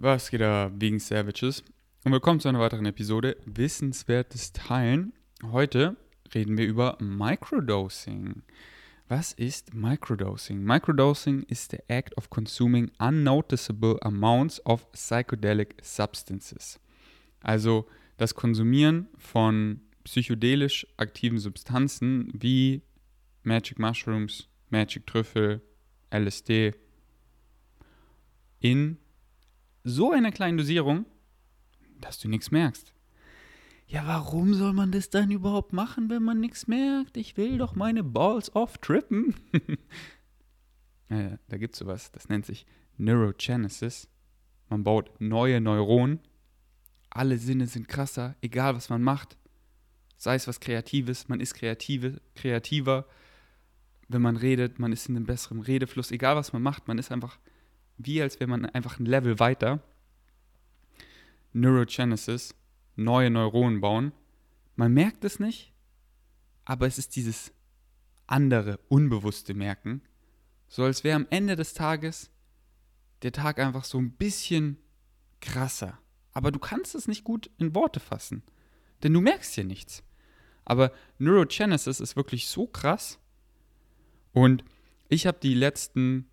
Was geht da wegen Savages? Und willkommen zu einer weiteren Episode Wissenswertes Teilen. Heute reden wir über Microdosing. Was ist Microdosing? Microdosing is the act of consuming unnoticeable amounts of psychedelic substances. Also das Konsumieren von psychedelisch aktiven Substanzen wie Magic Mushrooms, Magic Trüffel, LSD in so einer kleinen Dosierung, dass du nichts merkst. Ja, warum soll man das dann überhaupt machen, wenn man nichts merkt? Ich will doch meine Balls off trippen. ja, da gibt es sowas, das nennt sich Neurogenesis. Man baut neue Neuronen. Alle Sinne sind krasser, egal was man macht. Sei es was Kreatives, man ist kreative, kreativer. Wenn man redet, man ist in einem besseren Redefluss. Egal was man macht, man ist einfach wie als wäre man einfach ein Level weiter. Neurogenesis, neue Neuronen bauen. Man merkt es nicht, aber es ist dieses andere, unbewusste Merken. So als wäre am Ende des Tages der Tag einfach so ein bisschen krasser. Aber du kannst es nicht gut in Worte fassen. Denn du merkst hier nichts. Aber Neurogenesis ist wirklich so krass. Und ich habe die letzten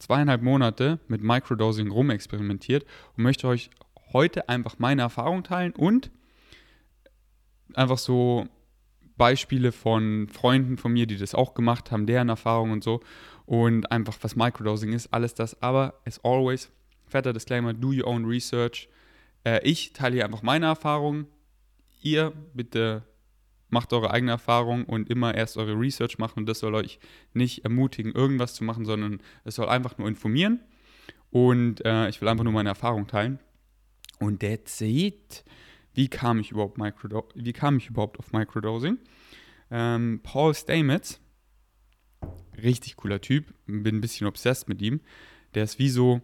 zweieinhalb Monate mit Microdosing rumexperimentiert und möchte euch heute einfach meine Erfahrung teilen und einfach so Beispiele von Freunden von mir, die das auch gemacht haben, deren Erfahrungen und so und einfach was Microdosing ist, alles das. Aber as always, fetter Disclaimer, do your own research. Äh, ich teile hier einfach meine Erfahrungen. Ihr bitte macht eure eigene Erfahrung und immer erst eure Research machen. Und das soll euch nicht ermutigen, irgendwas zu machen, sondern es soll einfach nur informieren. Und äh, ich will einfach nur meine Erfahrung teilen. Und that's it. Wie kam ich überhaupt, Microdo wie kam ich überhaupt auf Microdosing? Ähm, Paul Stamets, richtig cooler Typ, bin ein bisschen obsessed mit ihm. Der ist wie so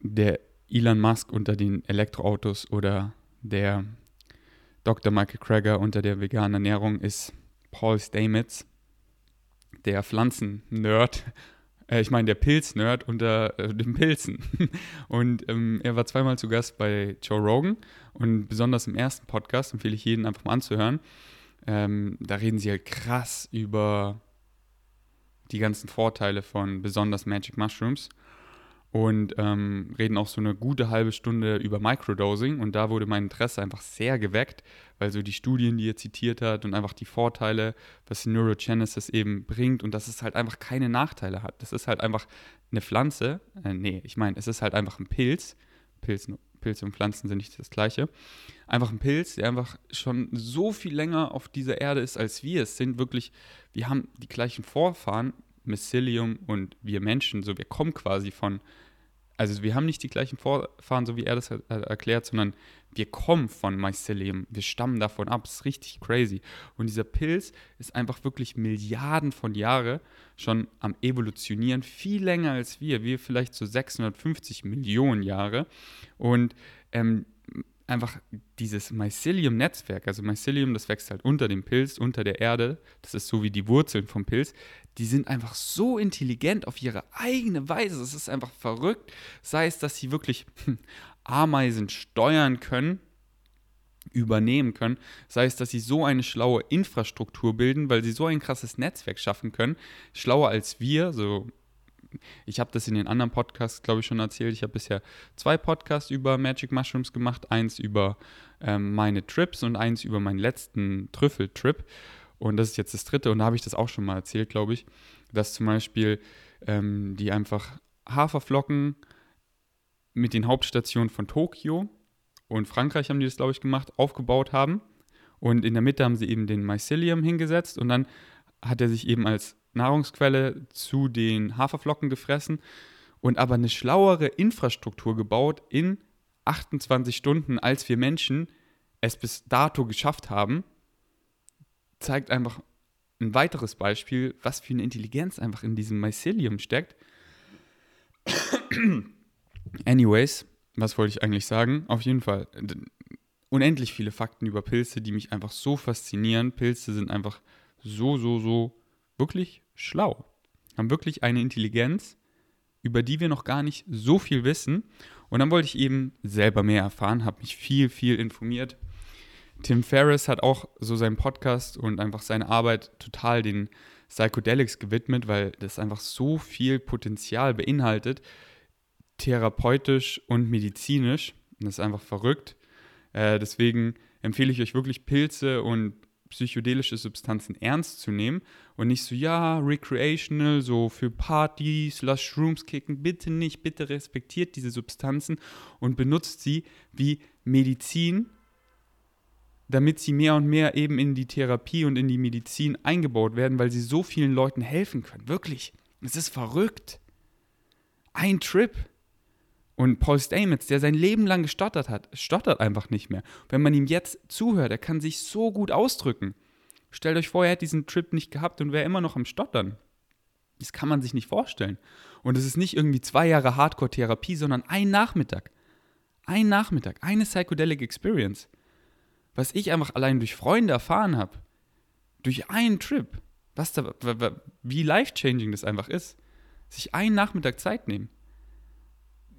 der Elon Musk unter den Elektroautos oder der Dr. Michael Krager unter der veganen Ernährung ist Paul Stamets, der Pflanzen-Nerd. Äh, ich meine, der Pilz-Nerd unter äh, den Pilzen. Und ähm, er war zweimal zu Gast bei Joe Rogan. Und besonders im ersten Podcast empfehle ich jeden einfach mal anzuhören. Ähm, da reden sie halt krass über die ganzen Vorteile von besonders Magic Mushrooms und ähm, reden auch so eine gute halbe Stunde über Microdosing. Und da wurde mein Interesse einfach sehr geweckt, weil so die Studien, die er zitiert hat und einfach die Vorteile, was Neurogenesis eben bringt und dass es halt einfach keine Nachteile hat. Das ist halt einfach eine Pflanze, äh, nee, ich meine, es ist halt einfach ein Pilz, Pilz, Pilze und Pflanzen sind nicht das gleiche, einfach ein Pilz, der einfach schon so viel länger auf dieser Erde ist, als wir es sind, wirklich, wir haben die gleichen Vorfahren, Mycelium und wir Menschen, so wir kommen quasi von, also wir haben nicht die gleichen Vorfahren, so wie er das erklärt, sondern wir kommen von Mycelium, wir stammen davon ab, das ist richtig crazy. Und dieser Pilz ist einfach wirklich Milliarden von Jahren schon am Evolutionieren, viel länger als wir, wir vielleicht so 650 Millionen Jahre. Und ähm, einfach dieses Mycelium-Netzwerk, also Mycelium, das wächst halt unter dem Pilz, unter der Erde, das ist so wie die Wurzeln vom Pilz, die sind einfach so intelligent auf ihre eigene Weise, es ist einfach verrückt, sei es, dass sie wirklich Ameisen steuern können, übernehmen können, sei es, dass sie so eine schlaue Infrastruktur bilden, weil sie so ein krasses Netzwerk schaffen können, schlauer als wir, so ich habe das in den anderen Podcasts, glaube ich, schon erzählt. Ich habe bisher zwei Podcasts über Magic Mushrooms gemacht. Eins über ähm, meine Trips und eins über meinen letzten Trüffeltrip. Und das ist jetzt das dritte. Und da habe ich das auch schon mal erzählt, glaube ich, dass zum Beispiel ähm, die einfach Haferflocken mit den Hauptstationen von Tokio und Frankreich haben die das, glaube ich, gemacht, aufgebaut haben. Und in der Mitte haben sie eben den Mycelium hingesetzt und dann hat er sich eben als Nahrungsquelle zu den Haferflocken gefressen und aber eine schlauere Infrastruktur gebaut in 28 Stunden, als wir Menschen es bis dato geschafft haben, zeigt einfach ein weiteres Beispiel, was für eine Intelligenz einfach in diesem Mycelium steckt. Anyways, was wollte ich eigentlich sagen? Auf jeden Fall unendlich viele Fakten über Pilze, die mich einfach so faszinieren. Pilze sind einfach so, so, so wirklich schlau. Haben wirklich eine Intelligenz, über die wir noch gar nicht so viel wissen. Und dann wollte ich eben selber mehr erfahren, habe mich viel, viel informiert. Tim Ferriss hat auch so seinen Podcast und einfach seine Arbeit total den Psychedelics gewidmet, weil das einfach so viel Potenzial beinhaltet, therapeutisch und medizinisch. Das ist einfach verrückt. Äh, deswegen empfehle ich euch wirklich Pilze und psychedelische Substanzen ernst zu nehmen und nicht so, ja, recreational, so für Partys, lass Shrooms kicken, bitte nicht, bitte respektiert diese Substanzen und benutzt sie wie Medizin, damit sie mehr und mehr eben in die Therapie und in die Medizin eingebaut werden, weil sie so vielen Leuten helfen können. Wirklich. Es ist verrückt. Ein Trip. Und Paul Stamets, der sein Leben lang gestottert hat, stottert einfach nicht mehr. Wenn man ihm jetzt zuhört, er kann sich so gut ausdrücken. Stellt euch vor, er hätte diesen Trip nicht gehabt und wäre immer noch am Stottern. Das kann man sich nicht vorstellen. Und es ist nicht irgendwie zwei Jahre Hardcore-Therapie, sondern ein Nachmittag. Ein Nachmittag, eine Psychedelic Experience. Was ich einfach allein durch Freunde erfahren habe. Durch einen Trip. Was da, wie life-changing das einfach ist. Sich einen Nachmittag Zeit nehmen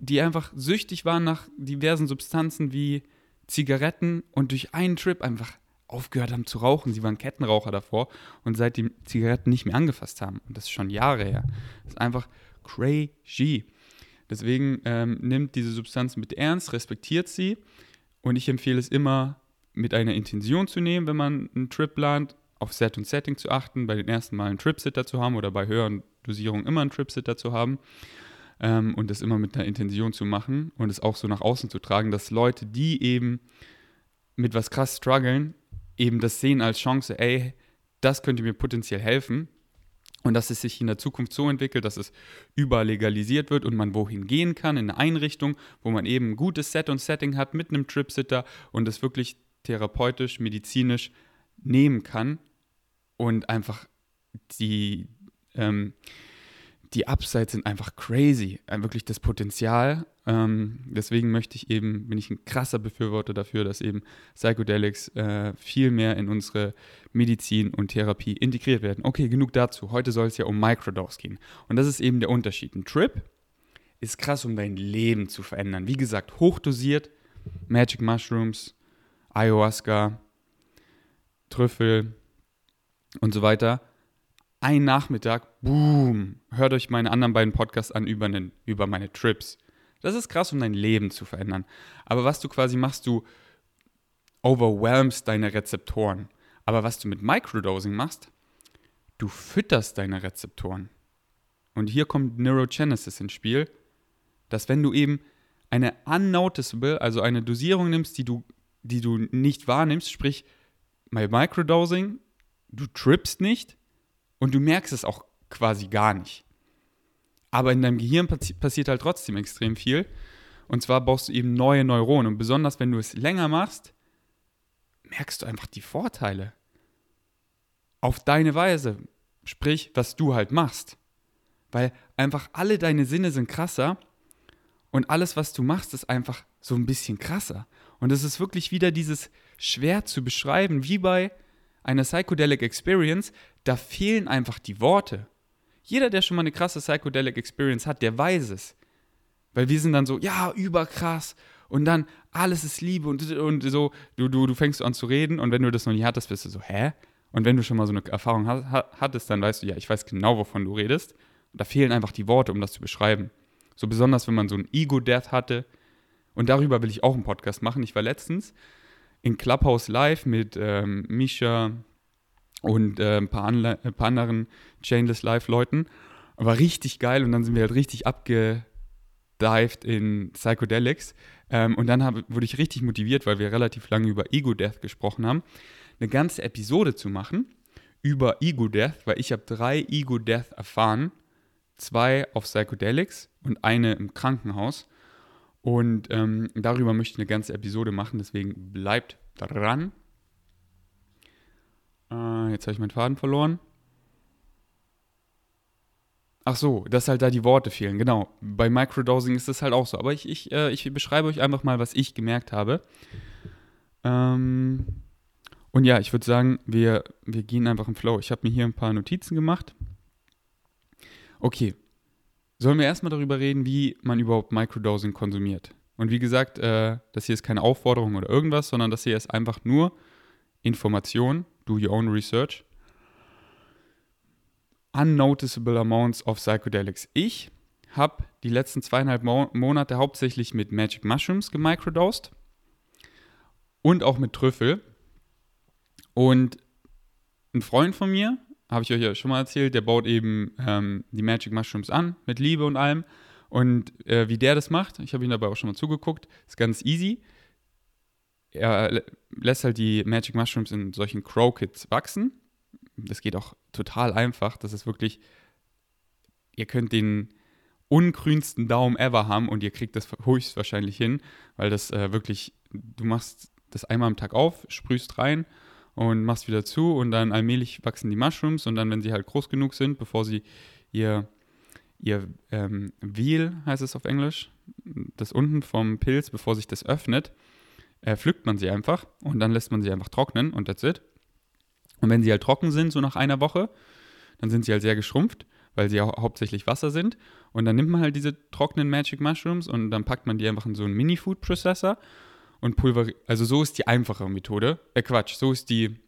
die einfach süchtig waren nach diversen Substanzen wie Zigaretten und durch einen Trip einfach aufgehört haben zu rauchen. Sie waren Kettenraucher davor und seitdem Zigaretten nicht mehr angefasst haben. Und das ist schon Jahre her. Das ist einfach crazy. Deswegen ähm, nimmt diese Substanz mit ernst, respektiert sie. Und ich empfehle es immer mit einer Intention zu nehmen, wenn man einen Trip plant, auf Set und Setting zu achten, bei den ersten Mal einen Tripsitter zu haben oder bei höheren Dosierungen immer einen Tripsitter zu haben ähm, und das immer mit einer Intention zu machen und es auch so nach außen zu tragen, dass Leute, die eben mit was krass strugglen, eben das sehen als Chance, ey, das könnte mir potenziell helfen und dass es sich in der Zukunft so entwickelt, dass es überall legalisiert wird und man wohin gehen kann, in eine Einrichtung, wo man eben ein gutes Set und Setting hat mit einem Tripsitter und es wirklich therapeutisch, medizinisch nehmen kann und einfach die, ähm, die Upsides sind einfach crazy. Äh, wirklich das Potenzial. Ähm, deswegen möchte ich eben, bin ich ein krasser Befürworter dafür, dass eben Psychedelics äh, viel mehr in unsere Medizin und Therapie integriert werden. Okay, genug dazu. Heute soll es ja um Microdose gehen. Und das ist eben der Unterschied. Ein Trip ist krass, um dein Leben zu verändern. Wie gesagt, hochdosiert, Magic Mushrooms, Ayahuasca, Trüffel und so weiter ein Nachmittag, boom, hört euch meine anderen beiden Podcasts an über, einen, über meine Trips. Das ist krass, um dein Leben zu verändern. Aber was du quasi machst, du overwhelmst deine Rezeptoren. Aber was du mit Microdosing machst, du fütterst deine Rezeptoren. Und hier kommt Neurogenesis ins Spiel, dass wenn du eben eine unnoticeable, also eine Dosierung nimmst, die du, die du nicht wahrnimmst, sprich bei Microdosing, du trippst nicht, und du merkst es auch quasi gar nicht. Aber in deinem Gehirn passi passiert halt trotzdem extrem viel. Und zwar baust du eben neue Neuronen. Und besonders wenn du es länger machst, merkst du einfach die Vorteile. Auf deine Weise. Sprich, was du halt machst. Weil einfach alle deine Sinne sind krasser und alles, was du machst, ist einfach so ein bisschen krasser. Und es ist wirklich wieder dieses schwer zu beschreiben, wie bei einer Psychedelic Experience, da fehlen einfach die Worte. Jeder, der schon mal eine krasse Psychedelic Experience hat, der weiß es. Weil wir sind dann so, ja, überkrass. Und dann alles ist Liebe und, und so, du, du, du fängst an zu reden und wenn du das noch nie hattest, bist du so, hä? Und wenn du schon mal so eine Erfahrung hattest, dann weißt du, ja, ich weiß genau, wovon du redest. Da fehlen einfach die Worte, um das zu beschreiben. So besonders, wenn man so ein Ego-Death hatte. Und darüber will ich auch einen Podcast machen. Ich war letztens in Clubhouse Live mit ähm, Misha und äh, ein, paar ein, paar anderen Chainless Live-Leuten. War richtig geil und dann sind wir halt richtig abgedived in Psychedelics. Ähm, und dann hab, wurde ich richtig motiviert, weil wir relativ lange über Ego-Death gesprochen haben, eine ganze Episode zu machen über Ego-Death, weil ich habe drei Ego-Death erfahren. Zwei auf Psychedelics und eine im Krankenhaus. Und ähm, darüber möchte ich eine ganze Episode machen, deswegen bleibt dran. Äh, jetzt habe ich meinen Faden verloren. Ach so, dass halt da die Worte fehlen, genau. Bei Microdosing ist das halt auch so. Aber ich, ich, äh, ich beschreibe euch einfach mal, was ich gemerkt habe. Ähm, und ja, ich würde sagen, wir, wir gehen einfach im Flow. Ich habe mir hier ein paar Notizen gemacht. Okay, sollen wir erstmal darüber reden, wie man überhaupt Microdosing konsumiert. Und wie gesagt, äh, das hier ist keine Aufforderung oder irgendwas, sondern das hier ist einfach nur Information, do your own research. Unnoticeable amounts of psychedelics. Ich habe die letzten zweieinhalb Mo Monate hauptsächlich mit Magic Mushrooms gemicrodosed und auch mit Trüffel. Und ein Freund von mir, habe ich euch ja schon mal erzählt, der baut eben ähm, die Magic Mushrooms an, mit Liebe und allem. Und äh, wie der das macht, ich habe ihn dabei auch schon mal zugeguckt, ist ganz easy. Er lässt halt die Magic Mushrooms in solchen Crow Kits wachsen. Das geht auch total einfach. Das ist wirklich, ihr könnt den ungrünsten Daumen ever haben und ihr kriegt das höchstwahrscheinlich hin, weil das äh, wirklich, du machst das einmal am Tag auf, sprühst rein und machst wieder zu und dann allmählich wachsen die Mushrooms und dann, wenn sie halt groß genug sind, bevor sie ihr, ihr ähm, Wheel, heißt es auf Englisch, das unten vom Pilz, bevor sich das öffnet, äh, pflückt man sie einfach und dann lässt man sie einfach trocknen und that's it. Und wenn sie halt trocken sind, so nach einer Woche, dann sind sie halt sehr geschrumpft, weil sie ja hauptsächlich Wasser sind. Und dann nimmt man halt diese trockenen Magic Mushrooms und dann packt man die einfach in so einen Mini-Food-Processor und pulverisiert. Also so ist die einfache Methode. Äh, Quatsch, so ist die.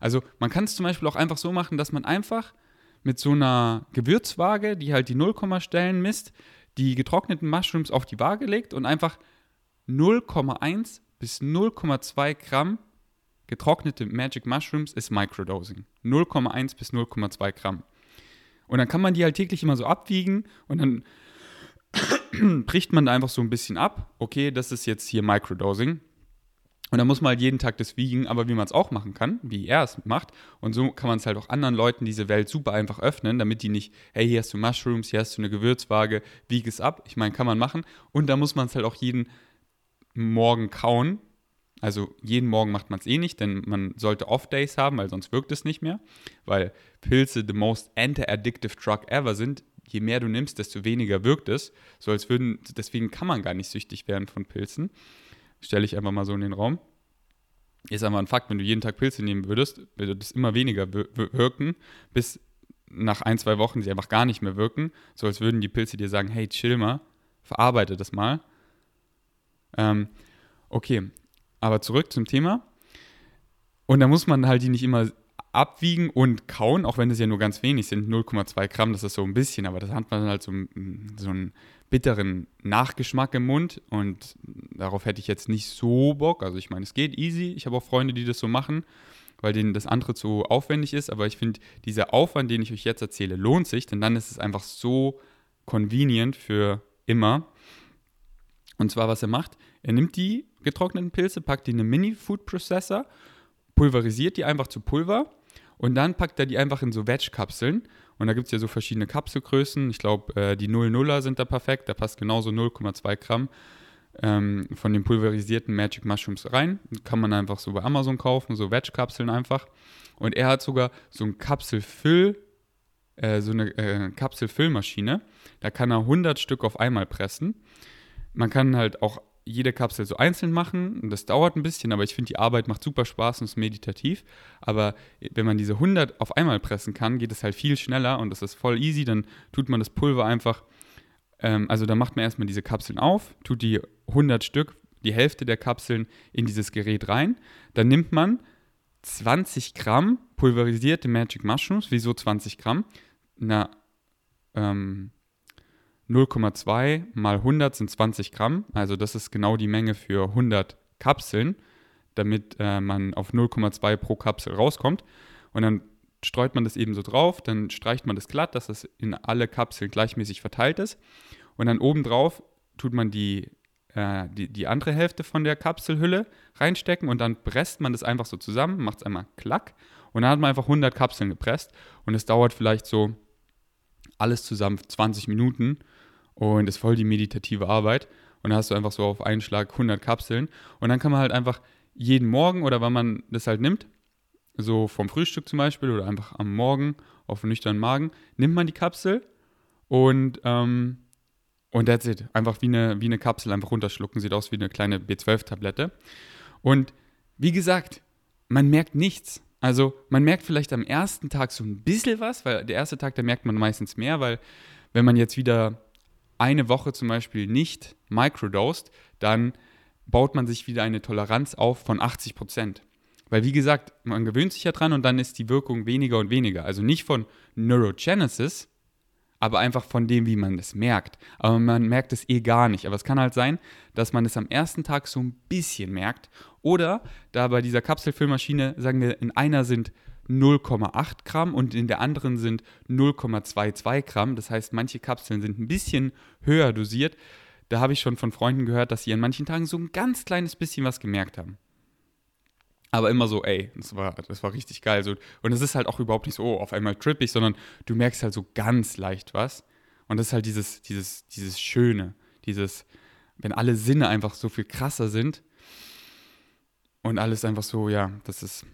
Also man kann es zum Beispiel auch einfach so machen, dass man einfach mit so einer Gewürzwaage, die halt die Nullkommastellen misst, die getrockneten Mushrooms auf die Waage legt und einfach 0,1 bis 0,2 Gramm getrocknete Magic Mushrooms ist Microdosing. 0,1 bis 0,2 Gramm. Und dann kann man die halt täglich immer so abwiegen und dann bricht man da einfach so ein bisschen ab. Okay, das ist jetzt hier Microdosing. Und dann muss man halt jeden Tag das wiegen, aber wie man es auch machen kann, wie er es macht. Und so kann man es halt auch anderen Leuten diese Welt super einfach öffnen, damit die nicht, hey, hier hast du Mushrooms, hier hast du eine Gewürzwaage, wieg es ab. Ich meine, kann man machen. Und da muss man es halt auch jeden Morgen kauen. Also jeden Morgen macht man es eh nicht, denn man sollte Off-Days haben, weil sonst wirkt es nicht mehr. Weil Pilze the most anti-addictive drug ever sind je mehr du nimmst, desto weniger wirkt es. So als würden, deswegen kann man gar nicht süchtig werden von Pilzen. Stelle ich einfach mal so in den Raum. Ist einfach ein Fakt, wenn du jeden Tag Pilze nehmen würdest, würde das immer weniger wirken, bis nach ein, zwei Wochen sie einfach gar nicht mehr wirken. So als würden die Pilze dir sagen, hey, chill mal, verarbeite das mal. Ähm, okay, aber zurück zum Thema. Und da muss man halt die nicht immer abwiegen und kauen, auch wenn es ja nur ganz wenig sind, 0,2 Gramm, das ist so ein bisschen, aber das hat man halt so, so einen bitteren Nachgeschmack im Mund und darauf hätte ich jetzt nicht so Bock. Also ich meine, es geht easy. Ich habe auch Freunde, die das so machen, weil denen das andere zu aufwendig ist, aber ich finde, dieser Aufwand, den ich euch jetzt erzähle, lohnt sich, denn dann ist es einfach so convenient für immer. Und zwar, was er macht, er nimmt die getrockneten Pilze, packt die in einen Mini-Food-Processor, pulverisiert die einfach zu Pulver und dann packt er die einfach in so Wedge-Kapseln. Und da gibt es ja so verschiedene Kapselgrößen. Ich glaube, äh, die 00er sind da perfekt. Da passt genauso 0,2 Gramm ähm, von den pulverisierten Magic Mushrooms rein. Kann man einfach so bei Amazon kaufen, so Wedge-Kapseln einfach. Und er hat sogar so ein Kapselfüll, äh, so eine äh, Kapselfüllmaschine. Da kann er 100 Stück auf einmal pressen. Man kann halt auch jede Kapsel so einzeln machen. Das dauert ein bisschen, aber ich finde, die Arbeit macht super Spaß und ist meditativ. Aber wenn man diese 100 auf einmal pressen kann, geht es halt viel schneller und das ist voll easy. Dann tut man das Pulver einfach, ähm, also dann macht man erstmal diese Kapseln auf, tut die 100 Stück, die Hälfte der Kapseln in dieses Gerät rein. Dann nimmt man 20 Gramm pulverisierte Magic Mushrooms. Wieso 20 Gramm? Na, ähm, 0,2 mal 100 sind 20 Gramm. Also das ist genau die Menge für 100 Kapseln, damit äh, man auf 0,2 pro Kapsel rauskommt. Und dann streut man das eben so drauf, dann streicht man das glatt, dass das in alle Kapseln gleichmäßig verteilt ist. Und dann obendrauf tut man die, äh, die, die andere Hälfte von der Kapselhülle reinstecken und dann presst man das einfach so zusammen, macht es einmal klack und dann hat man einfach 100 Kapseln gepresst und es dauert vielleicht so alles zusammen 20 Minuten und ist voll die meditative Arbeit. Und dann hast du einfach so auf einen Schlag 100 Kapseln. Und dann kann man halt einfach jeden Morgen oder wann man das halt nimmt, so vom Frühstück zum Beispiel oder einfach am Morgen auf einen nüchternen Magen, nimmt man die Kapsel und, ähm, und that's it. Einfach wie eine, wie eine Kapsel einfach runterschlucken. Sieht aus wie eine kleine B12-Tablette. Und wie gesagt, man merkt nichts. Also man merkt vielleicht am ersten Tag so ein bisschen was, weil der erste Tag, da merkt man meistens mehr, weil wenn man jetzt wieder eine Woche zum Beispiel nicht microdosed, dann baut man sich wieder eine Toleranz auf von 80 Prozent. Weil wie gesagt, man gewöhnt sich ja dran und dann ist die Wirkung weniger und weniger. Also nicht von Neurogenesis, aber einfach von dem, wie man es merkt. Aber man merkt es eh gar nicht. Aber es kann halt sein, dass man es am ersten Tag so ein bisschen merkt. Oder da bei dieser Kapselfüllmaschine, sagen wir, in einer sind 0,8 Gramm und in der anderen sind 0,22 Gramm. Das heißt, manche Kapseln sind ein bisschen höher dosiert. Da habe ich schon von Freunden gehört, dass sie an manchen Tagen so ein ganz kleines bisschen was gemerkt haben. Aber immer so, ey, das war, das war richtig geil. So, und es ist halt auch überhaupt nicht so, oh, auf einmal trippig, sondern du merkst halt so ganz leicht was. Und das ist halt dieses, dieses, dieses Schöne, dieses, wenn alle Sinne einfach so viel krasser sind und alles einfach so, ja, das ist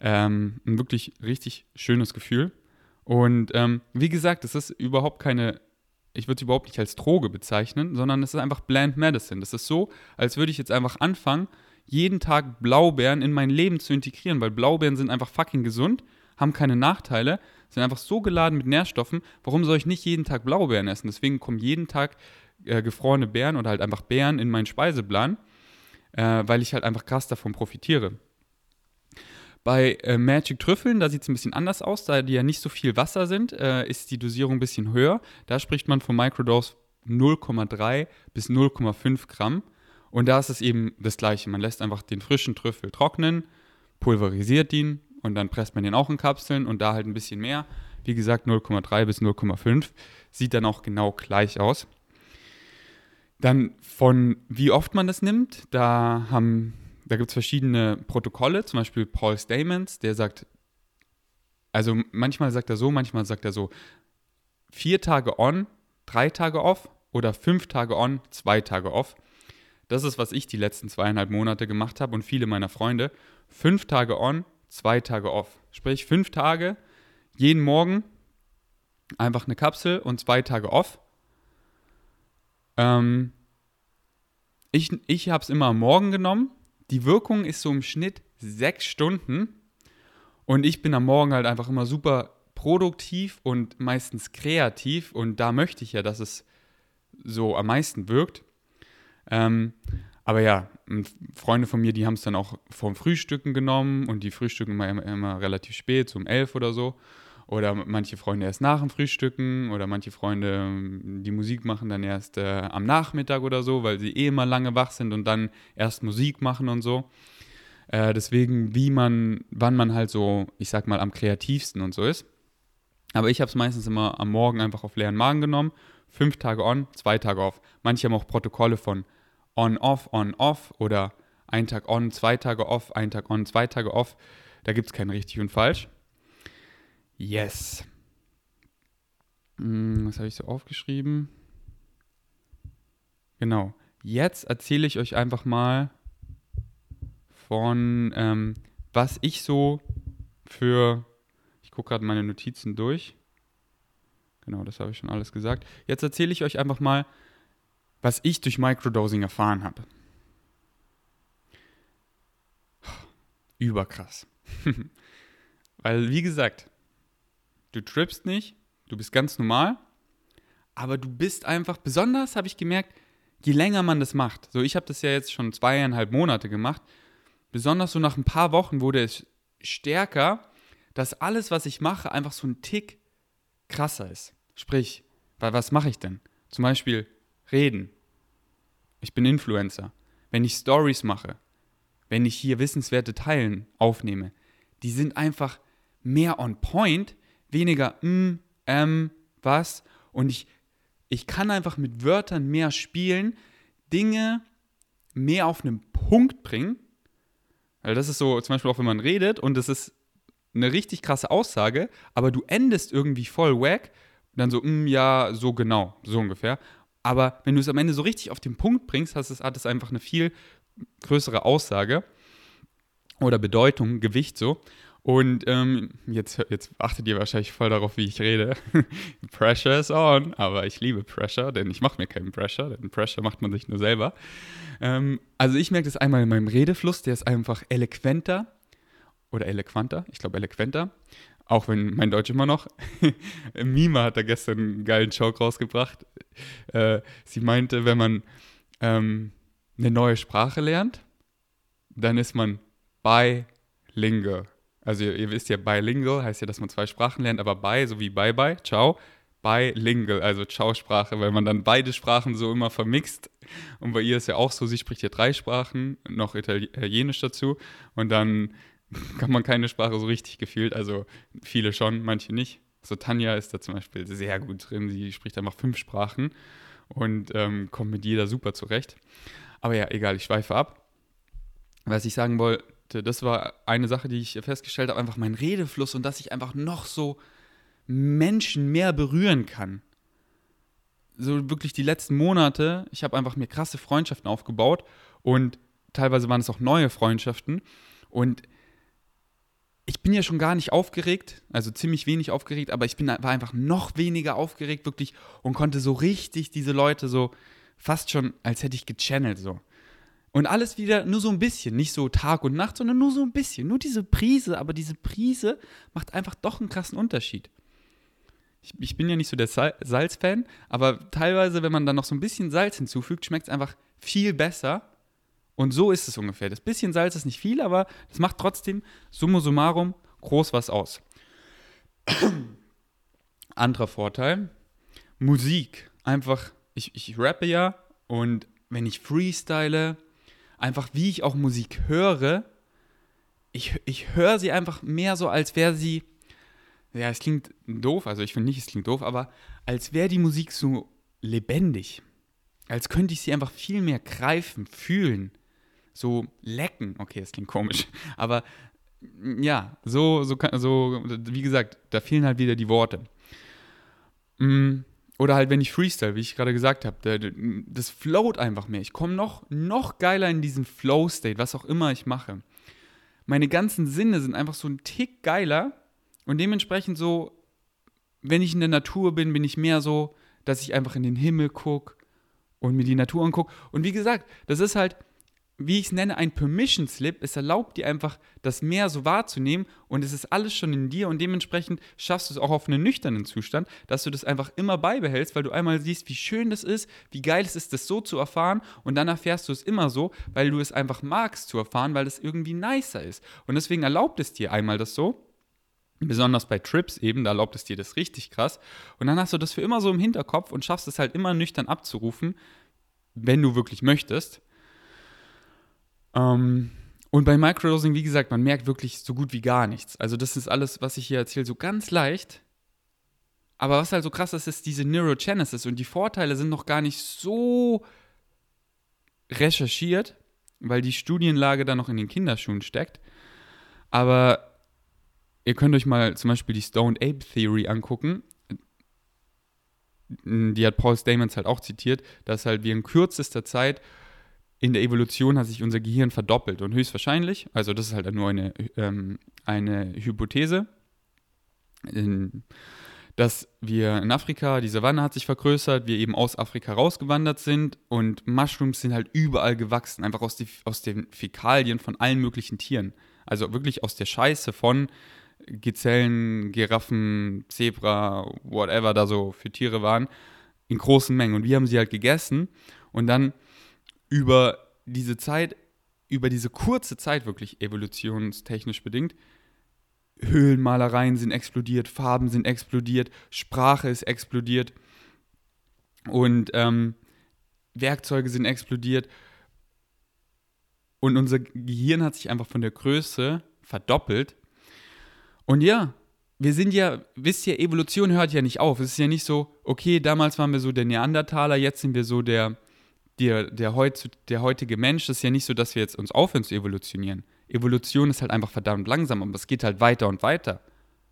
ähm, ein wirklich richtig schönes Gefühl. Und ähm, wie gesagt, es ist überhaupt keine, ich würde es überhaupt nicht als Droge bezeichnen, sondern es ist einfach Bland Medicine. Das ist so, als würde ich jetzt einfach anfangen, jeden Tag Blaubeeren in mein Leben zu integrieren, weil Blaubeeren sind einfach fucking gesund, haben keine Nachteile, sind einfach so geladen mit Nährstoffen. Warum soll ich nicht jeden Tag Blaubeeren essen? Deswegen kommen jeden Tag äh, gefrorene Beeren oder halt einfach Beeren in meinen Speiseplan, äh, weil ich halt einfach krass davon profitiere. Bei äh, Magic Trüffeln, da sieht es ein bisschen anders aus, da die ja nicht so viel Wasser sind, äh, ist die Dosierung ein bisschen höher. Da spricht man von Microdose 0,3 bis 0,5 Gramm. Und da ist es eben das Gleiche. Man lässt einfach den frischen Trüffel trocknen, pulverisiert ihn und dann presst man den auch in Kapseln und da halt ein bisschen mehr. Wie gesagt, 0,3 bis 0,5. Sieht dann auch genau gleich aus. Dann von wie oft man das nimmt, da haben, da gibt es verschiedene Protokolle, zum Beispiel Paul Stamens, der sagt, also manchmal sagt er so, manchmal sagt er so, vier Tage on, drei Tage off oder fünf Tage on, zwei Tage off. Das ist, was ich die letzten zweieinhalb Monate gemacht habe und viele meiner Freunde. Fünf Tage on, zwei Tage off. Sprich, fünf Tage, jeden Morgen einfach eine Kapsel und zwei Tage off. Ähm, ich ich habe es immer am Morgen genommen. Die Wirkung ist so im Schnitt sechs Stunden. Und ich bin am Morgen halt einfach immer super produktiv und meistens kreativ. Und da möchte ich ja, dass es so am meisten wirkt. Ähm, aber ja, Freunde von mir, die haben es dann auch vom Frühstücken genommen und die frühstücken immer, immer, relativ spät, so um elf oder so. Oder manche Freunde erst nach dem Frühstücken oder manche Freunde, die Musik machen dann erst äh, am Nachmittag oder so, weil sie eh immer lange wach sind und dann erst Musik machen und so. Äh, deswegen, wie man, wann man halt so, ich sag mal, am kreativsten und so ist. Aber ich habe es meistens immer am Morgen einfach auf leeren Magen genommen. Fünf Tage on, zwei Tage off. Manche haben auch Protokolle von on-off, on-off oder ein Tag on, zwei Tage off, ein Tag on, zwei Tage off. Da gibt es kein richtig und falsch. Yes. Hm, was habe ich so aufgeschrieben? Genau. Jetzt erzähle ich euch einfach mal von, ähm, was ich so für, ich gucke gerade meine Notizen durch. Genau, das habe ich schon alles gesagt. Jetzt erzähle ich euch einfach mal, was ich durch Microdosing erfahren habe. Überkrass. Weil, wie gesagt, du trippst nicht, du bist ganz normal, aber du bist einfach, besonders habe ich gemerkt, je länger man das macht, so ich habe das ja jetzt schon zweieinhalb Monate gemacht, besonders so nach ein paar Wochen wurde es stärker, dass alles, was ich mache, einfach so ein Tick krasser ist. Sprich, was mache ich denn? Zum Beispiel reden. Ich bin Influencer. Wenn ich Stories mache, wenn ich hier wissenswerte Teilen aufnehme, die sind einfach mehr on point, weniger mm, ähm, was. Und ich, ich kann einfach mit Wörtern mehr spielen, Dinge mehr auf einen Punkt bringen. Weil das ist so, zum Beispiel auch wenn man redet und das ist eine richtig krasse Aussage, aber du endest irgendwie voll wack, dann so, mm, ja, so genau, so ungefähr. Aber wenn du es am Ende so richtig auf den Punkt bringst, hat es, hat es einfach eine viel größere Aussage oder Bedeutung, Gewicht so. Und ähm, jetzt, jetzt achtet ihr wahrscheinlich voll darauf, wie ich rede. Pressure is on, aber ich liebe Pressure, denn ich mache mir keinen Pressure, denn Pressure macht man sich nur selber. Ähm, also ich merke das einmal in meinem Redefluss, der ist einfach eloquenter oder eloquenter, ich glaube eloquenter. auch wenn mein Deutsch immer noch. Mima hat da gestern einen geilen Joke rausgebracht. Äh, sie meinte, wenn man ähm, eine neue Sprache lernt, dann ist man bilingual. Also ihr, ihr, wisst ja, bilingual heißt ja, dass man zwei Sprachen lernt, aber bi, so wie bye bye, ciao, bilingual, also Ciao-Sprache, weil man dann beide Sprachen so immer vermixt. Und bei ihr ist ja auch so, sie spricht ja drei Sprachen, noch Italienisch dazu. Und dann kann man keine Sprache so richtig gefühlt. Also viele schon, manche nicht. So Tanja ist da zum Beispiel sehr gut drin. Sie spricht einfach fünf Sprachen und ähm, kommt mit jeder super zurecht. Aber ja, egal, ich schweife ab. Was ich sagen wollte, das war eine Sache, die ich festgestellt habe, einfach mein Redefluss und dass ich einfach noch so Menschen mehr berühren kann. So wirklich die letzten Monate, ich habe einfach mir krasse Freundschaften aufgebaut und teilweise waren es auch neue Freundschaften und ich bin ja schon gar nicht aufgeregt, also ziemlich wenig aufgeregt, aber ich bin, war einfach noch weniger aufgeregt wirklich und konnte so richtig diese Leute so fast schon, als hätte ich gechannelt so. Und alles wieder nur so ein bisschen, nicht so Tag und Nacht, sondern nur so ein bisschen, nur diese Prise, aber diese Prise macht einfach doch einen krassen Unterschied. Ich, ich bin ja nicht so der Salzfan, aber teilweise, wenn man dann noch so ein bisschen Salz hinzufügt, schmeckt es einfach viel besser und so ist es ungefähr. Das bisschen Salz ist nicht viel, aber das macht trotzdem summa summarum groß was aus. Anderer Vorteil, Musik. Einfach, ich, ich rappe ja und wenn ich freestyle, einfach wie ich auch Musik höre, ich, ich höre sie einfach mehr so, als wäre sie, ja, es klingt doof, also ich finde nicht, es klingt doof, aber als wäre die Musik so lebendig. Als könnte ich sie einfach viel mehr greifen, fühlen so lecken. Okay, das klingt komisch, aber ja, so, so, so, wie gesagt, da fehlen halt wieder die Worte. Oder halt, wenn ich Freestyle, wie ich gerade gesagt habe, das float einfach mehr. Ich komme noch, noch geiler in diesen Flow-State, was auch immer ich mache. Meine ganzen Sinne sind einfach so ein Tick geiler und dementsprechend so, wenn ich in der Natur bin, bin ich mehr so, dass ich einfach in den Himmel gucke und mir die Natur angucke. Und wie gesagt, das ist halt, wie ich es nenne, ein Permission Slip. Es erlaubt dir einfach, das Meer so wahrzunehmen und es ist alles schon in dir und dementsprechend schaffst du es auch auf einen nüchternen Zustand, dass du das einfach immer beibehältst, weil du einmal siehst, wie schön das ist, wie geil es ist, das so zu erfahren und dann erfährst du es immer so, weil du es einfach magst zu erfahren, weil es irgendwie nicer ist. Und deswegen erlaubt es dir einmal das so. Besonders bei Trips eben, da erlaubt es dir das richtig krass. Und dann hast du das für immer so im Hinterkopf und schaffst es halt immer nüchtern abzurufen, wenn du wirklich möchtest. Ähm, und bei Microdosing, wie gesagt, man merkt wirklich so gut wie gar nichts. Also das ist alles, was ich hier erzähle, so ganz leicht. Aber was halt so krass ist, ist diese Neurogenesis und die Vorteile sind noch gar nicht so recherchiert, weil die Studienlage da noch in den Kinderschuhen steckt. Aber ihr könnt euch mal zum Beispiel die Stoned Ape Theory angucken. Die hat Paul Stamens halt auch zitiert, dass halt wir in kürzester Zeit in der Evolution hat sich unser Gehirn verdoppelt und höchstwahrscheinlich, also das ist halt nur eine, ähm, eine Hypothese, in, dass wir in Afrika, die Savanne hat sich vergrößert, wir eben aus Afrika rausgewandert sind und Mushrooms sind halt überall gewachsen, einfach aus, die, aus den Fäkalien von allen möglichen Tieren. Also wirklich aus der Scheiße von Gazellen, Giraffen, Zebra, whatever da so für Tiere waren, in großen Mengen. Und wir haben sie halt gegessen und dann über diese Zeit, über diese kurze Zeit wirklich evolutionstechnisch bedingt, Höhlenmalereien sind explodiert, Farben sind explodiert, Sprache ist explodiert und ähm, Werkzeuge sind explodiert. Und unser Gehirn hat sich einfach von der Größe verdoppelt. Und ja, wir sind ja, wisst ihr, Evolution hört ja nicht auf. Es ist ja nicht so, okay, damals waren wir so der Neandertaler, jetzt sind wir so der, der, der, heut, der heutige Mensch, ist ja nicht so, dass wir jetzt uns aufhören zu evolutionieren. Evolution ist halt einfach verdammt langsam, aber es geht halt weiter und weiter.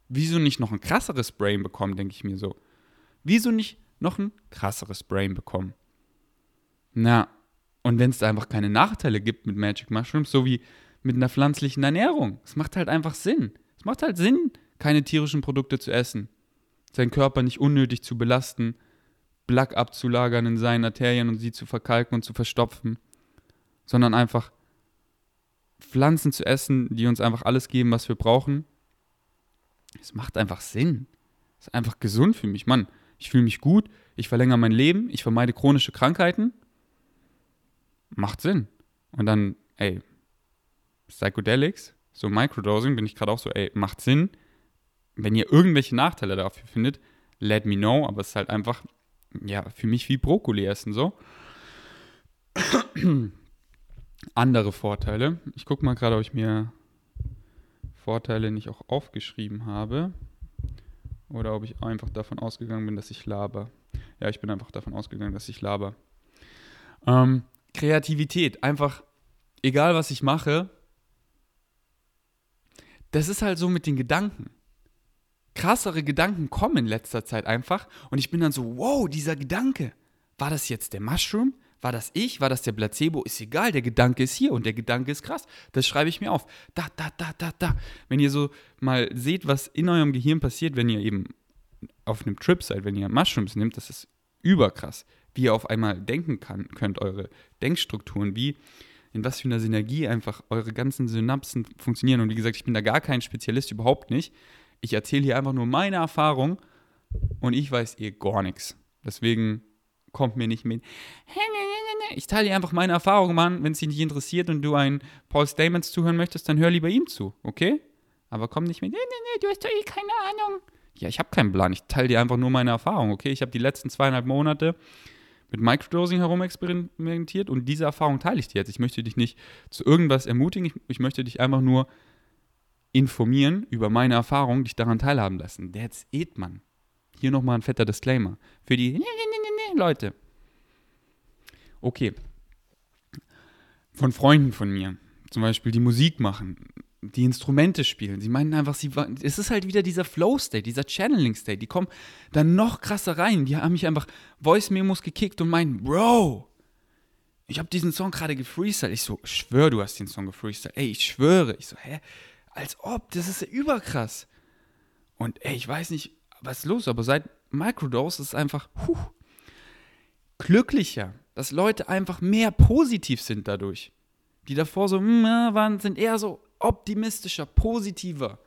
Wieso nicht noch ein krasseres Brain bekommen, denke ich mir so. Wieso nicht noch ein krasseres Brain bekommen? Na, und wenn es da einfach keine Nachteile gibt mit Magic Mushrooms, so wie mit einer pflanzlichen Ernährung, es macht halt einfach Sinn. Es macht halt Sinn, keine tierischen Produkte zu essen, seinen Körper nicht unnötig zu belasten, Black abzulagern in seinen Arterien und sie zu verkalken und zu verstopfen, sondern einfach Pflanzen zu essen, die uns einfach alles geben, was wir brauchen. Es macht einfach Sinn. Es ist einfach gesund für mich. Mann, ich fühle mich gut, ich verlängere mein Leben, ich vermeide chronische Krankheiten. Macht Sinn. Und dann, ey, Psychedelics, so Microdosing, bin ich gerade auch so, ey, macht Sinn. Wenn ihr irgendwelche Nachteile dafür findet, let me know, aber es ist halt einfach, ja, für mich wie Brokkoli essen, so. Andere Vorteile. Ich gucke mal gerade, ob ich mir Vorteile nicht auch aufgeschrieben habe. Oder ob ich einfach davon ausgegangen bin, dass ich laber. Ja, ich bin einfach davon ausgegangen, dass ich laber. Ähm, Kreativität. Einfach, egal was ich mache, das ist halt so mit den Gedanken. Krassere Gedanken kommen in letzter Zeit einfach und ich bin dann so, wow, dieser Gedanke. War das jetzt der Mushroom? War das ich? War das der Placebo? Ist egal, der Gedanke ist hier und der Gedanke ist krass. Das schreibe ich mir auf. Da, da, da, da, da. Wenn ihr so mal seht, was in eurem Gehirn passiert, wenn ihr eben auf einem Trip seid, wenn ihr Mushrooms nehmt, das ist überkrass. Wie ihr auf einmal denken kann, könnt, eure Denkstrukturen, wie in was für einer Synergie einfach eure ganzen Synapsen funktionieren. Und wie gesagt, ich bin da gar kein Spezialist, überhaupt nicht. Ich erzähle hier einfach nur meine Erfahrung und ich weiß ihr gar nichts. Deswegen kommt mir nicht mit. Ich teile dir einfach meine Erfahrung, Mann. Wenn es dich nicht interessiert und du einen Paul Stamens zuhören möchtest, dann hör lieber ihm zu, okay? Aber komm nicht mit, nee, nee, nee, du hast doch eh keine Ahnung. Ja, ich habe keinen Plan. Ich teile dir einfach nur meine Erfahrung, okay? Ich habe die letzten zweieinhalb Monate mit Microdosing herumexperimentiert und diese Erfahrung teile ich dir jetzt. Ich möchte dich nicht zu irgendwas ermutigen, ich, ich möchte dich einfach nur informieren über meine Erfahrung, dich daran teilhaben lassen. That's it, Mann. Hier nochmal ein fetter Disclaimer. Für die Leute. Okay. Von Freunden von mir, zum Beispiel, die Musik machen, die Instrumente spielen. Sie meinen einfach, sie es ist halt wieder dieser Flow-State, dieser Channeling-State. Die kommen dann noch krasser rein. Die haben mich einfach Voice-Memos gekickt und meinen, Bro, ich habe diesen Song gerade gefreestylt. Ich so, schwör, du hast den Song gefreestylt. Ey, ich schwöre. Ich so, hä? Als ob, das ist ja überkrass. Und ey, ich weiß nicht, was ist los, aber seit Microdose ist es einfach, huh, glücklicher, dass Leute einfach mehr positiv sind dadurch. Die davor so hm, waren, sind eher so optimistischer, positiver.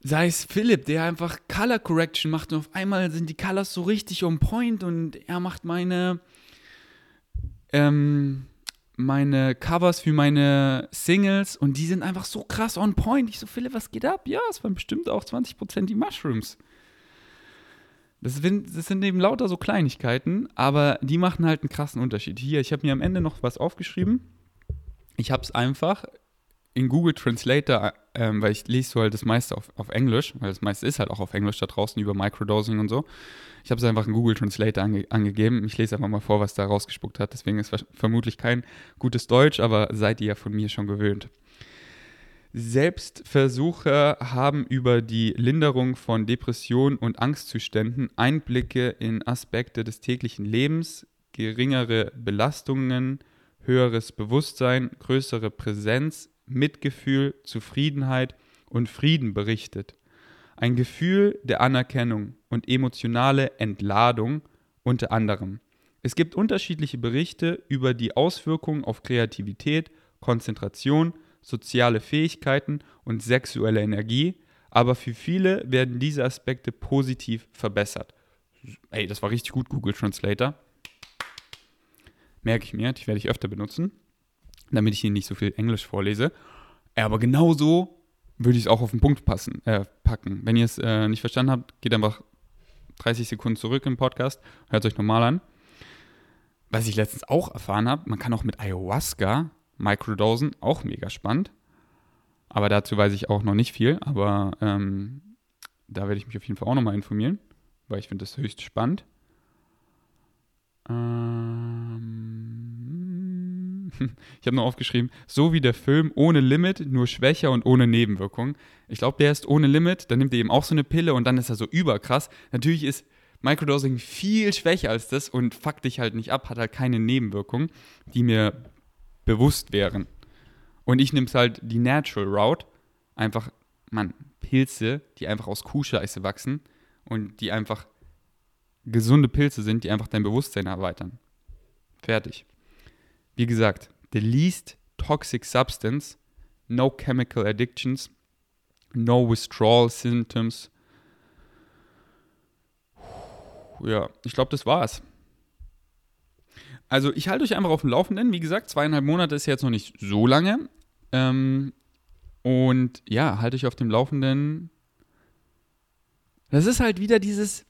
Sei es Philipp, der einfach Color Correction macht und auf einmal sind die Colors so richtig on point und er macht meine, ähm, meine Covers für meine Singles und die sind einfach so krass on point. Ich so, Philipp, was geht ab? Ja, es waren bestimmt auch 20% die Mushrooms. Das sind, das sind eben lauter so Kleinigkeiten, aber die machen halt einen krassen Unterschied. Hier, ich habe mir am Ende noch was aufgeschrieben. Ich habe es einfach in Google Translator, ähm, weil ich lese so halt das meiste auf, auf Englisch, weil das meiste ist halt auch auf Englisch da draußen über Microdosing und so. Ich habe es einfach in Google Translator ange angegeben. Ich lese einfach mal vor, was da rausgespuckt hat. Deswegen ist vermutlich kein gutes Deutsch, aber seid ihr ja von mir schon gewöhnt. Selbstversuche haben über die Linderung von Depressionen und Angstzuständen Einblicke in Aspekte des täglichen Lebens, geringere Belastungen, höheres Bewusstsein, größere Präsenz, Mitgefühl, Zufriedenheit und Frieden berichtet. Ein Gefühl der Anerkennung und emotionale Entladung unter anderem. Es gibt unterschiedliche Berichte über die Auswirkungen auf Kreativität, Konzentration, soziale Fähigkeiten und sexuelle Energie, aber für viele werden diese Aspekte positiv verbessert. Ey, das war richtig gut, Google Translator. Merke ich mir, die werde ich öfter benutzen, damit ich Ihnen nicht so viel Englisch vorlese. Aber genau so würde ich es auch auf den Punkt passen, äh, packen. Wenn ihr es äh, nicht verstanden habt, geht einfach 30 Sekunden zurück im Podcast, hört es euch normal an. Was ich letztens auch erfahren habe, man kann auch mit Ayahuasca Microdosen, auch mega spannend. Aber dazu weiß ich auch noch nicht viel. Aber ähm, da werde ich mich auf jeden Fall auch nochmal informieren, weil ich finde das höchst spannend. Ähm, ich habe noch aufgeschrieben, so wie der Film ohne Limit, nur schwächer und ohne Nebenwirkungen. Ich glaube, der ist ohne Limit, dann nimmt er eben auch so eine Pille und dann ist er so überkrass. Natürlich ist Microdosing viel schwächer als das und fuckt dich halt nicht ab, hat halt keine Nebenwirkungen, die mir bewusst wären. Und ich nehme es halt die Natural Route. Einfach, man, Pilze, die einfach aus Kuhscheiße wachsen und die einfach gesunde Pilze sind, die einfach dein Bewusstsein erweitern. Fertig. Wie gesagt, the least toxic substance no chemical addictions, no withdrawal symptoms. Ja, ich glaube, das war's. Also ich halte euch einfach auf dem Laufenden. Wie gesagt, zweieinhalb Monate ist jetzt noch nicht so lange. Ähm, und ja, halte euch auf dem Laufenden. Das ist halt wieder dieses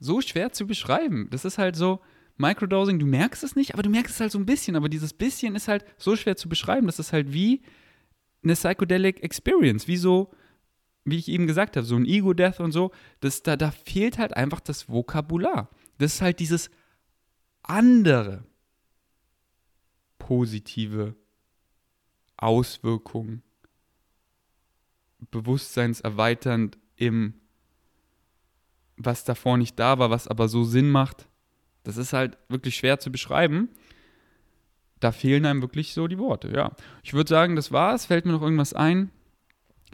so schwer zu beschreiben. Das ist halt so, Microdosing, du merkst es nicht, aber du merkst es halt so ein bisschen. Aber dieses bisschen ist halt so schwer zu beschreiben. Das ist halt wie eine Psychedelic Experience, wie so, wie ich eben gesagt habe, so ein Ego-Death und so. Das, da, da fehlt halt einfach das Vokabular. Das ist halt dieses andere positive Auswirkungen, bewusstseinserweiternd im, was davor nicht da war, was aber so Sinn macht. Das ist halt wirklich schwer zu beschreiben. Da fehlen einem wirklich so die Worte, ja. Ich würde sagen, das war's. Fällt mir noch irgendwas ein?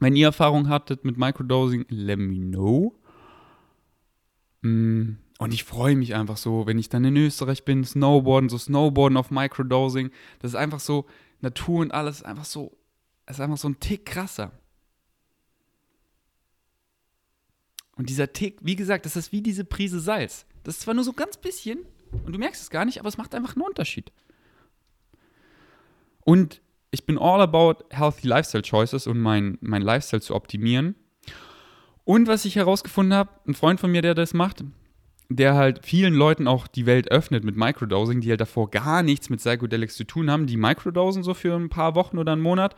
Wenn ihr Erfahrung hattet mit Microdosing, let me know. Mm, und ich freue mich einfach so, wenn ich dann in Österreich bin, Snowboarden, so Snowboarden auf Microdosing. Das ist einfach so, Natur und alles einfach so, ist einfach so ein Tick krasser. Und dieser Tick, wie gesagt, das ist wie diese Prise Salz. Das ist zwar nur so ganz bisschen und du merkst es gar nicht, aber es macht einfach einen Unterschied. Und ich bin all about healthy lifestyle choices und mein, mein Lifestyle zu optimieren. Und was ich herausgefunden habe, ein Freund von mir, der das macht, der halt vielen Leuten auch die Welt öffnet mit Microdosing, die halt davor gar nichts mit Psychedelics zu tun haben, die Microdosen so für ein paar Wochen oder einen Monat.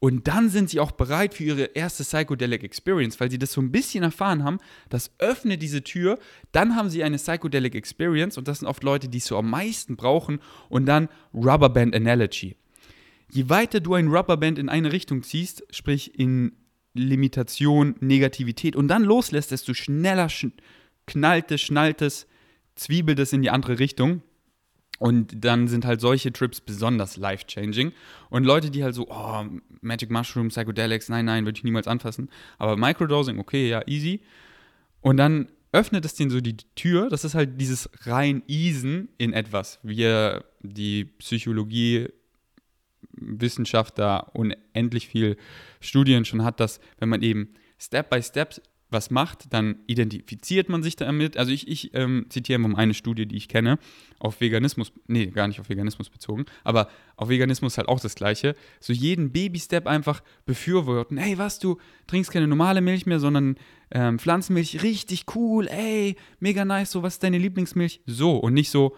Und dann sind sie auch bereit für ihre erste Psychedelic Experience, weil sie das so ein bisschen erfahren haben. Das öffnet diese Tür, dann haben sie eine Psychedelic Experience und das sind oft Leute, die es so am meisten brauchen. Und dann Rubberband Analogy. Je weiter du ein Rubberband in eine Richtung ziehst, sprich in Limitation, Negativität und dann loslässt, desto schneller sch knallt es, schnallt es, zwiebelt es in die andere Richtung. Und dann sind halt solche Trips besonders life-changing. Und Leute, die halt so, oh, Magic Mushroom, Psychedelics, nein, nein, würde ich niemals anfassen. Aber Microdosing, okay, ja, easy. Und dann öffnet es denen so die Tür. Das ist halt dieses rein Easen in etwas, wie die Psychologie Wissenschaft da unendlich viel Studien schon hat, dass wenn man eben Step by Step was macht, dann identifiziert man sich damit. Also ich, ich ähm, zitiere mal eine Studie, die ich kenne, auf Veganismus, nee, gar nicht auf Veganismus bezogen, aber auf Veganismus halt auch das Gleiche. So jeden Baby-Step einfach befürworten. Hey, was, du trinkst keine normale Milch mehr, sondern ähm, Pflanzenmilch, richtig cool, ey, mega nice, so, was ist deine Lieblingsmilch? So, und nicht so,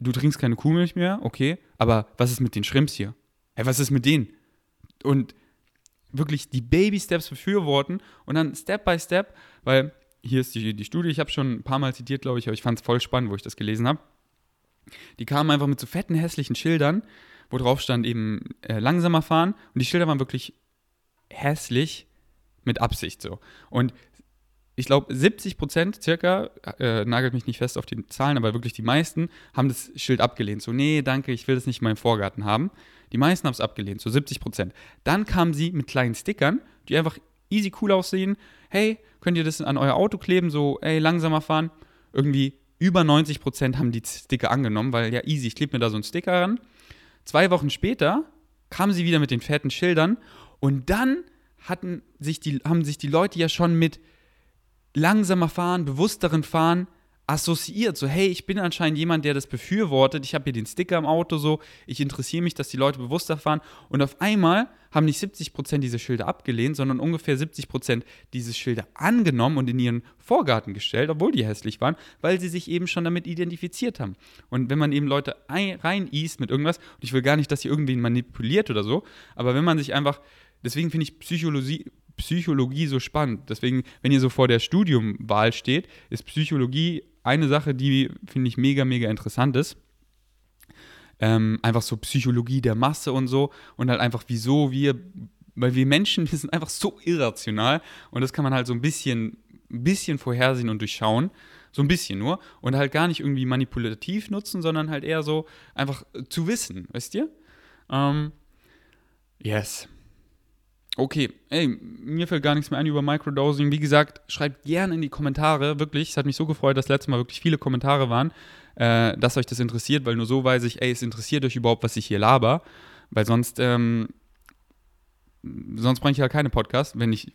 du trinkst keine Kuhmilch mehr, okay, aber was ist mit den Shrimps hier? Hey, was ist mit denen? Und wirklich die Baby-Steps befürworten und dann Step by Step, weil hier ist die, die Studie, ich habe schon ein paar Mal zitiert, glaube ich, aber ich fand es voll spannend, wo ich das gelesen habe. Die kamen einfach mit so fetten, hässlichen Schildern, wo drauf stand eben äh, langsamer fahren und die Schilder waren wirklich hässlich mit Absicht so. Und ich glaube, 70 Prozent circa, äh, nagelt mich nicht fest auf die Zahlen, aber wirklich die meisten haben das Schild abgelehnt. So, nee, danke, ich will das nicht in meinem Vorgarten haben. Die meisten haben es abgelehnt, so 70 Prozent. Dann kamen sie mit kleinen Stickern, die einfach easy cool aussehen. Hey, könnt ihr das an euer Auto kleben, so, ey, langsamer fahren? Irgendwie über 90 Prozent haben die Sticker angenommen, weil ja, easy, ich klebe mir da so einen Sticker ran. Zwei Wochen später kamen sie wieder mit den fetten Schildern und dann hatten sich die, haben sich die Leute ja schon mit langsamer fahren, bewussteren Fahren assoziiert. So, hey, ich bin anscheinend jemand, der das befürwortet. Ich habe hier den Sticker im Auto, so, ich interessiere mich, dass die Leute bewusster fahren. Und auf einmal haben nicht 70% diese Schilder abgelehnt, sondern ungefähr 70% diese Schilder angenommen und in ihren Vorgarten gestellt, obwohl die hässlich waren, weil sie sich eben schon damit identifiziert haben. Und wenn man eben Leute rein east mit irgendwas, und ich will gar nicht, dass sie irgendwen manipuliert oder so, aber wenn man sich einfach, deswegen finde ich Psychologie, Psychologie so spannend. Deswegen, wenn ihr so vor der Studiumwahl steht, ist Psychologie eine Sache, die finde ich mega, mega interessant ist. Ähm, einfach so Psychologie der Masse und so und halt einfach, wieso wir, weil wir Menschen, wir sind einfach so irrational und das kann man halt so ein bisschen, ein bisschen vorhersehen und durchschauen. So ein bisschen nur. Und halt gar nicht irgendwie manipulativ nutzen, sondern halt eher so einfach zu wissen, wisst ihr? Ähm, yes. Okay, ey, mir fällt gar nichts mehr ein über Microdosing. Wie gesagt, schreibt gerne in die Kommentare, wirklich. Es hat mich so gefreut, dass letztes Mal wirklich viele Kommentare waren, äh, dass euch das interessiert, weil nur so weiß ich, ey, es interessiert euch überhaupt, was ich hier laber. Weil sonst, ähm, sonst bringe ich halt keine Podcast, wenn ich,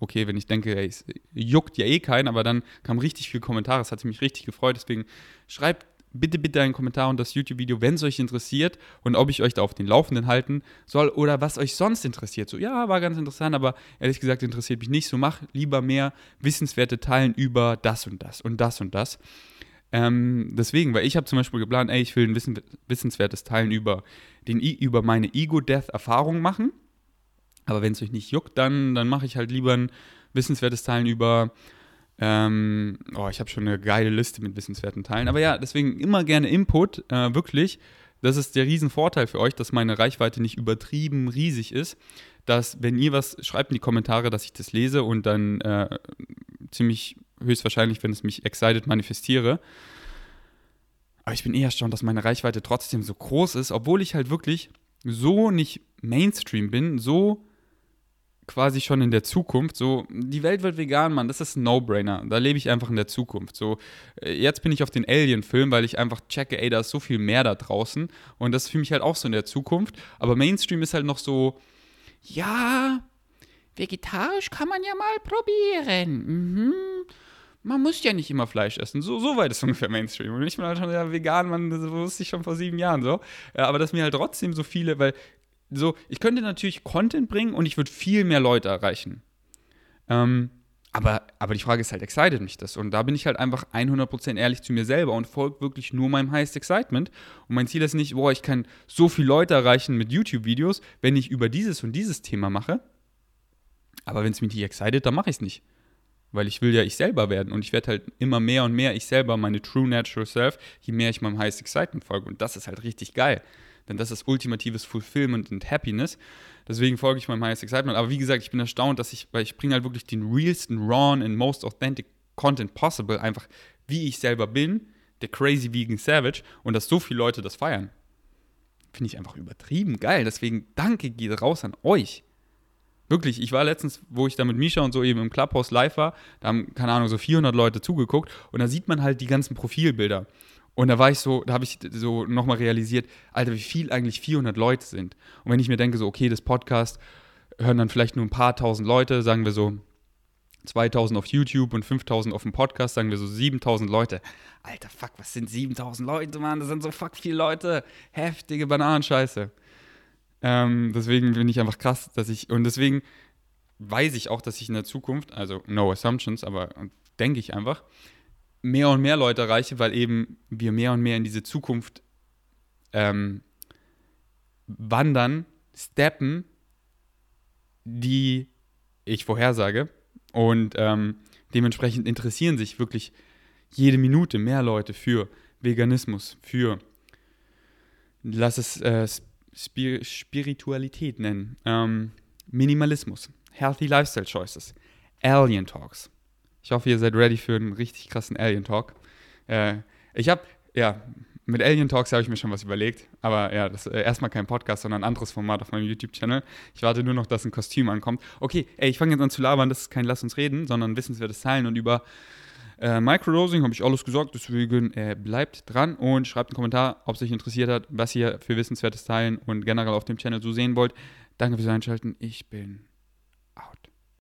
okay, wenn ich denke, ey, es juckt ja eh keinen, aber dann kam richtig viel Kommentare, es hat mich richtig gefreut, deswegen schreibt bitte, bitte einen Kommentar unter das YouTube-Video, wenn es euch interessiert und ob ich euch da auf den Laufenden halten soll oder was euch sonst interessiert. So, ja, war ganz interessant, aber ehrlich gesagt interessiert mich nicht. So, mach lieber mehr Wissenswerte teilen über das und das und das und das. Ähm, deswegen, weil ich habe zum Beispiel geplant, ey, ich will ein Wissen, wissenswertes Teilen über, den, über meine Ego-Death-Erfahrung machen. Aber wenn es euch nicht juckt, dann, dann mache ich halt lieber ein wissenswertes Teilen über ähm, oh, ich habe schon eine geile Liste mit wissenswerten Teilen. Aber ja, deswegen immer gerne Input, äh, wirklich. Das ist der Riesenvorteil für euch, dass meine Reichweite nicht übertrieben riesig ist. Dass, wenn ihr was schreibt in die Kommentare, dass ich das lese und dann äh, ziemlich höchstwahrscheinlich, wenn es mich excited, manifestiere. Aber ich bin eher erstaunt, dass meine Reichweite trotzdem so groß ist, obwohl ich halt wirklich so nicht Mainstream bin, so quasi schon in der Zukunft. So, die Welt wird vegan, Mann, das ist ein No-Brainer. Da lebe ich einfach in der Zukunft. So, äh, jetzt bin ich auf den Alien-Film, weil ich einfach checke, ey, da ist so viel mehr da draußen. Und das ist für mich halt auch so in der Zukunft. Aber Mainstream ist halt noch so, ja, vegetarisch kann man ja mal probieren. Mhm. Man muss ja nicht immer Fleisch essen. So, so weit ist ungefähr Mainstream. Und ich bin halt schon ja, vegan, man, das wusste ich schon vor sieben Jahren so. Ja, aber dass mir halt trotzdem so viele, weil so, ich könnte natürlich Content bringen und ich würde viel mehr Leute erreichen. Ähm, aber, aber die Frage ist halt, excited mich das? Und da bin ich halt einfach 100% ehrlich zu mir selber und folge wirklich nur meinem Highest Excitement. Und mein Ziel ist nicht, boah, ich kann so viele Leute erreichen mit YouTube-Videos, wenn ich über dieses und dieses Thema mache. Aber wenn es mich nicht excited, dann mache ich es nicht. Weil ich will ja ich selber werden und ich werde halt immer mehr und mehr ich selber, meine True Natural Self, je mehr ich meinem Highest Excitement folge. Und das ist halt richtig geil. Denn das ist ultimatives Fulfillment und Happiness. Deswegen folge ich meinem Highest Excitement. Aber wie gesagt, ich bin erstaunt, dass ich, weil ich bringe halt wirklich den realsten, raw and most authentic Content possible, einfach wie ich selber bin, der crazy vegan Savage, und dass so viele Leute das feiern. Finde ich einfach übertrieben geil. Deswegen danke geht raus an euch. Wirklich, ich war letztens, wo ich da mit Misha und so eben im Clubhouse live war, da haben, keine Ahnung, so 400 Leute zugeguckt und da sieht man halt die ganzen Profilbilder. Und da war ich so, da habe ich so nochmal realisiert, Alter, wie viel eigentlich 400 Leute sind. Und wenn ich mir denke, so, okay, das Podcast hören dann vielleicht nur ein paar tausend Leute, sagen wir so 2000 auf YouTube und 5000 auf dem Podcast, sagen wir so 7000 Leute. Alter, fuck, was sind 7000 Leute, Mann? Das sind so fuck viele Leute. Heftige Bananenscheiße. Ähm, deswegen bin ich einfach krass, dass ich, und deswegen weiß ich auch, dass ich in der Zukunft, also no assumptions, aber denke ich einfach, mehr und mehr Leute erreiche, weil eben wir mehr und mehr in diese Zukunft ähm, wandern, steppen, die ich vorhersage. Und ähm, dementsprechend interessieren sich wirklich jede Minute mehr Leute für Veganismus, für, lass es äh, Spir Spiritualität nennen, ähm, Minimalismus, Healthy Lifestyle Choices, Alien Talks, ich hoffe, ihr seid ready für einen richtig krassen Alien Talk. Äh, ich habe, ja, mit Alien Talks habe ich mir schon was überlegt, aber ja, das ist äh, erstmal kein Podcast, sondern ein anderes Format auf meinem YouTube-Channel. Ich warte nur noch, dass ein Kostüm ankommt. Okay, ey, ich fange jetzt an zu labern, das ist kein Lass uns reden, sondern wissenswertes Teilen und über äh, Microdosing habe ich alles gesagt, deswegen äh, bleibt dran und schreibt einen Kommentar, ob es euch interessiert hat, was ihr für wissenswertes Teilen und generell auf dem Channel so sehen wollt. Danke fürs Einschalten, ich bin